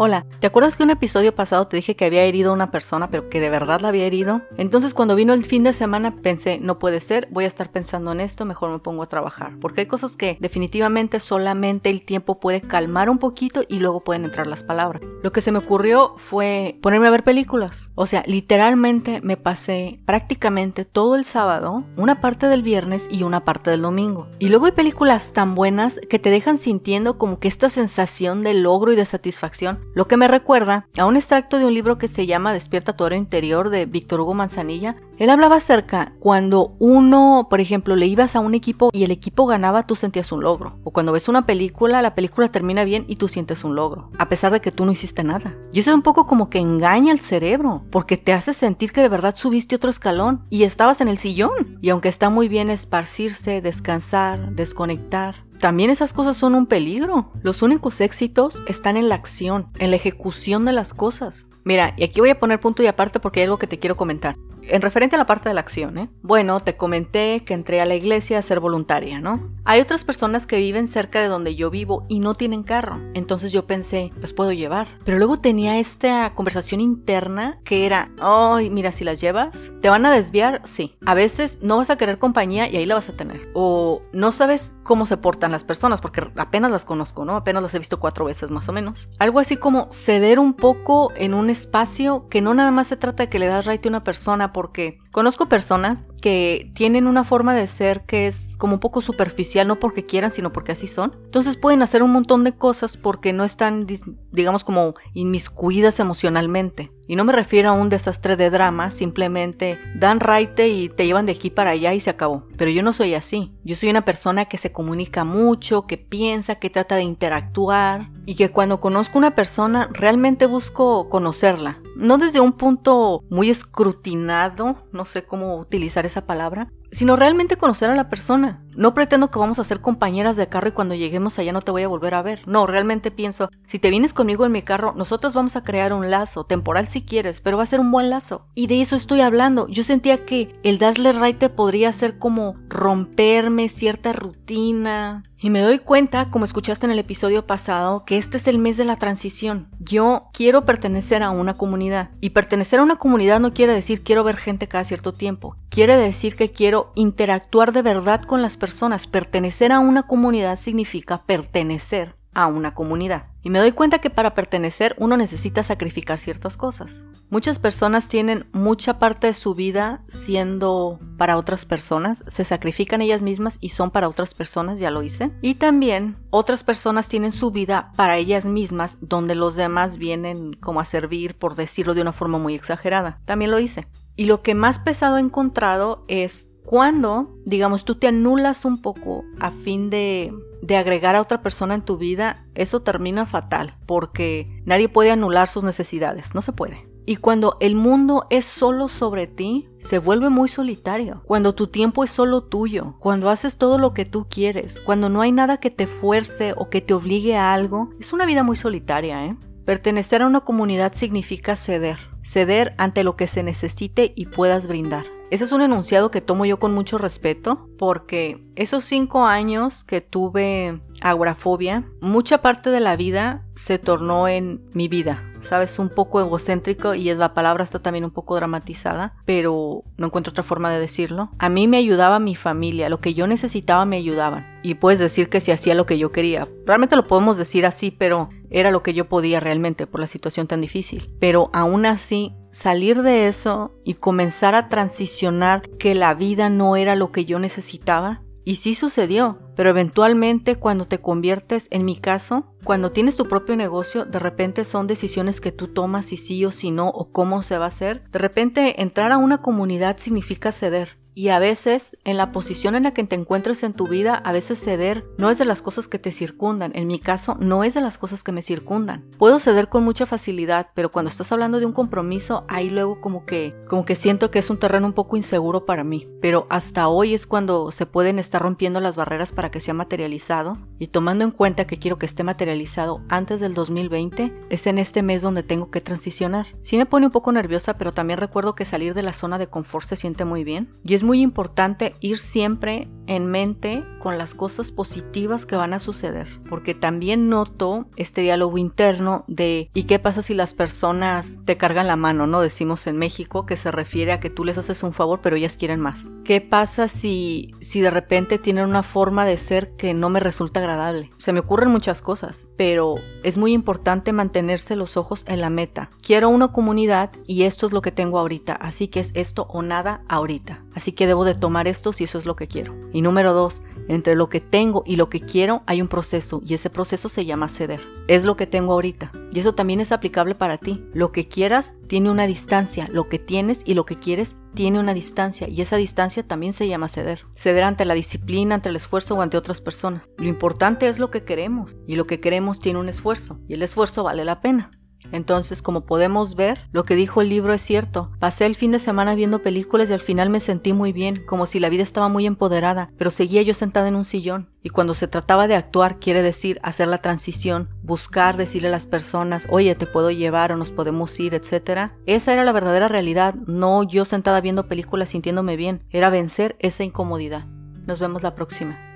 Hola, ¿te acuerdas que un episodio pasado te dije que había herido a una persona, pero que de verdad la había herido? Entonces cuando vino el fin de semana pensé, no puede ser, voy a estar pensando en esto, mejor me pongo a trabajar. Porque hay cosas que definitivamente solamente el tiempo puede calmar un poquito y luego pueden entrar las palabras. Lo que se me ocurrió fue ponerme a ver películas. O sea, literalmente me pasé prácticamente todo el sábado, una parte del viernes y una parte del domingo. Y luego hay películas tan buenas que te dejan sintiendo como que esta sensación de logro y de satisfacción lo que me recuerda a un extracto de un libro que se llama Despierta tu interior de Víctor Hugo Manzanilla. Él hablaba acerca cuando uno, por ejemplo, le ibas a un equipo y el equipo ganaba, tú sentías un logro. O cuando ves una película, la película termina bien y tú sientes un logro, a pesar de que tú no hiciste nada. Y eso es un poco como que engaña al cerebro, porque te hace sentir que de verdad subiste otro escalón y estabas en el sillón. Y aunque está muy bien esparcirse, descansar, desconectar, también esas cosas son un peligro. Los únicos éxitos están en la acción, en la ejecución de las cosas. Mira, y aquí voy a poner punto y aparte porque hay algo que te quiero comentar en referente a la parte de la acción, ¿eh? Bueno, te comenté que entré a la iglesia a ser voluntaria, ¿no? Hay otras personas que viven cerca de donde yo vivo y no tienen carro. Entonces yo pensé, los puedo llevar. Pero luego tenía esta conversación interna que era, ay, mira, si las llevas, ¿te van a desviar? Sí. A veces no vas a querer compañía y ahí la vas a tener. O no sabes cómo se portan las personas porque apenas las conozco, ¿no? Apenas las he visto cuatro veces más o menos. Algo así como ceder un poco en un espacio que no nada más se trata de que le das right a una persona porque conozco personas que tienen una forma de ser que es como un poco superficial, no porque quieran, sino porque así son. Entonces pueden hacer un montón de cosas porque no están, digamos, como inmiscuidas emocionalmente. Y no me refiero a un desastre de drama, simplemente dan raite y te llevan de aquí para allá y se acabó. Pero yo no soy así. Yo soy una persona que se comunica mucho, que piensa, que trata de interactuar y que cuando conozco una persona realmente busco conocerla. No desde un punto muy escrutinado, no sé cómo utilizar esa palabra, sino realmente conocer a la persona. No pretendo que vamos a ser compañeras de carro y cuando lleguemos allá no te voy a volver a ver. No, realmente pienso, si te vienes conmigo en mi carro, nosotros vamos a crear un lazo, temporal si quieres, pero va a ser un buen lazo. Y de eso estoy hablando. Yo sentía que el darle right podría ser como romperme cierta rutina, y me doy cuenta, como escuchaste en el episodio pasado, que este es el mes de la transición. Yo quiero pertenecer a una comunidad. Y pertenecer a una comunidad no quiere decir quiero ver gente cada cierto tiempo. Quiere decir que quiero interactuar de verdad con las Pertenecer a una comunidad significa pertenecer a una comunidad. Y me doy cuenta que para pertenecer uno necesita sacrificar ciertas cosas. Muchas personas tienen mucha parte de su vida siendo para otras personas, se sacrifican ellas mismas y son para otras personas, ya lo hice. Y también otras personas tienen su vida para ellas mismas, donde los demás vienen como a servir, por decirlo de una forma muy exagerada. También lo hice. Y lo que más pesado he encontrado es cuando, digamos, tú te anulas un poco a fin de de agregar a otra persona en tu vida, eso termina fatal, porque nadie puede anular sus necesidades, no se puede. Y cuando el mundo es solo sobre ti, se vuelve muy solitario. Cuando tu tiempo es solo tuyo, cuando haces todo lo que tú quieres, cuando no hay nada que te fuerce o que te obligue a algo, es una vida muy solitaria, ¿eh? Pertenecer a una comunidad significa ceder, ceder ante lo que se necesite y puedas brindar. Ese es un enunciado que tomo yo con mucho respeto porque esos cinco años que tuve agorafobia, mucha parte de la vida se tornó en mi vida. Sabes, un poco egocéntrico y la palabra está también un poco dramatizada, pero no encuentro otra forma de decirlo. A mí me ayudaba mi familia, lo que yo necesitaba me ayudaban. Y puedes decir que si hacía lo que yo quería. Realmente lo podemos decir así, pero era lo que yo podía realmente por la situación tan difícil. Pero aún así salir de eso y comenzar a transicionar que la vida no era lo que yo necesitaba. Y sí sucedió, pero eventualmente cuando te conviertes, en mi caso, cuando tienes tu propio negocio, de repente son decisiones que tú tomas si sí o si no o cómo se va a hacer. De repente entrar a una comunidad significa ceder. Y a veces, en la posición en la que te encuentres en tu vida, a veces ceder no es de las cosas que te circundan. En mi caso, no es de las cosas que me circundan. Puedo ceder con mucha facilidad, pero cuando estás hablando de un compromiso, ahí luego como que, como que siento que es un terreno un poco inseguro para mí. Pero hasta hoy es cuando se pueden estar rompiendo las barreras para que sea materializado. Y tomando en cuenta que quiero que esté materializado antes del 2020, es en este mes donde tengo que transicionar. Sí me pone un poco nerviosa, pero también recuerdo que salir de la zona de confort se siente muy bien. Y es muy importante ir siempre en mente con las cosas positivas que van a suceder, porque también noto este diálogo interno de ¿y qué pasa si las personas te cargan la mano, no decimos en México, que se refiere a que tú les haces un favor, pero ellas quieren más. ¿Qué pasa si si de repente tienen una forma de ser que no me resulta agradable? Se me ocurren muchas cosas, pero es muy importante mantenerse los ojos en la meta. Quiero una comunidad y esto es lo que tengo ahorita, así que es esto o nada ahorita. Así que debo de tomar esto si eso es lo que quiero. Y número dos, entre lo que tengo y lo que quiero hay un proceso y ese proceso se llama ceder. Es lo que tengo ahorita. Y eso también es aplicable para ti. Lo que quieras tiene una distancia. Lo que tienes y lo que quieres tiene una distancia. Y esa distancia también se llama ceder. Ceder ante la disciplina, ante el esfuerzo o ante otras personas. Lo importante es lo que queremos. Y lo que queremos tiene un esfuerzo. Y el esfuerzo vale la pena. Entonces, como podemos ver, lo que dijo el libro es cierto. Pasé el fin de semana viendo películas y al final me sentí muy bien, como si la vida estaba muy empoderada, pero seguía yo sentada en un sillón. Y cuando se trataba de actuar, quiere decir hacer la transición, buscar decirle a las personas, oye, te puedo llevar o nos podemos ir, etc. Esa era la verdadera realidad, no yo sentada viendo películas sintiéndome bien, era vencer esa incomodidad. Nos vemos la próxima.